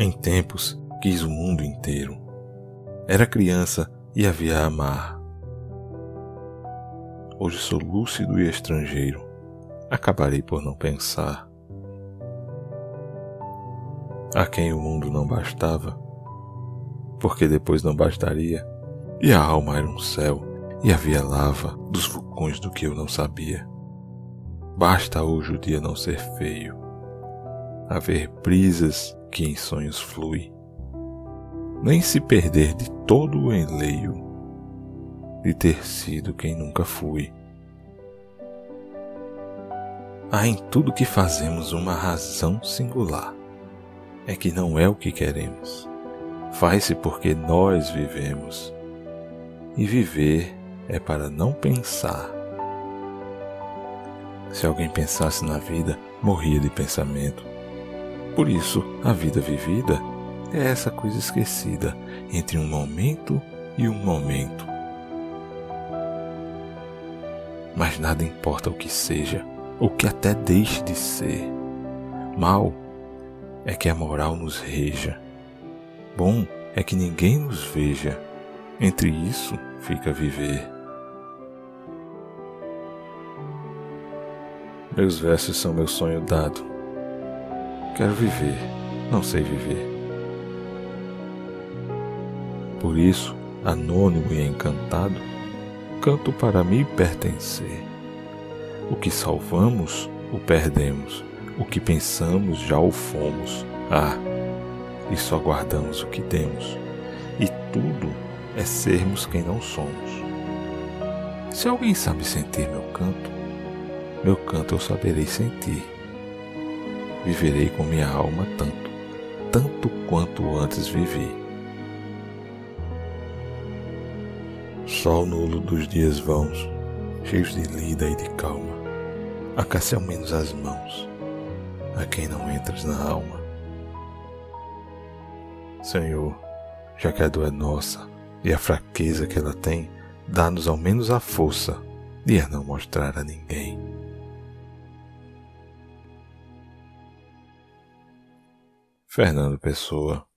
Em tempos quis o mundo inteiro. Era criança e havia a amar. Hoje sou lúcido e estrangeiro. Acabarei por não pensar. A quem o mundo não bastava, porque depois não bastaria, e a alma era um céu, e havia lava dos vulcões do que eu não sabia. Basta hoje o dia não ser feio, haver brisas que em sonhos flui, nem se perder de todo o enleio de ter sido quem nunca fui. Há em tudo que fazemos uma razão singular. É que não é o que queremos. Faz-se porque nós vivemos. E viver é para não pensar. Se alguém pensasse na vida, morria de pensamento. Por isso, a vida vivida é essa coisa esquecida entre um momento e um momento. Mas nada importa o que seja, ou que até deixe de ser. Mal é que a moral nos reja. Bom é que ninguém nos veja. Entre isso fica viver. Meus versos são meu sonho dado Quero viver, não sei viver. Por isso, anônimo e encantado, canto para me pertencer. O que salvamos, o perdemos. O que pensamos, já o fomos. Ah, e só guardamos o que temos. E tudo é sermos quem não somos. Se alguém sabe sentir meu canto, meu canto eu saberei sentir viverei com minha alma tanto, tanto quanto antes vivi. Sol nulo dos dias vãos, cheios de lida e de calma, acace ao menos as mãos a quem não entras na alma. Senhor, já que a dor é nossa e a fraqueza que ela tem, dá-nos ao menos a força de a não mostrar a ninguém. Fernando Pessoa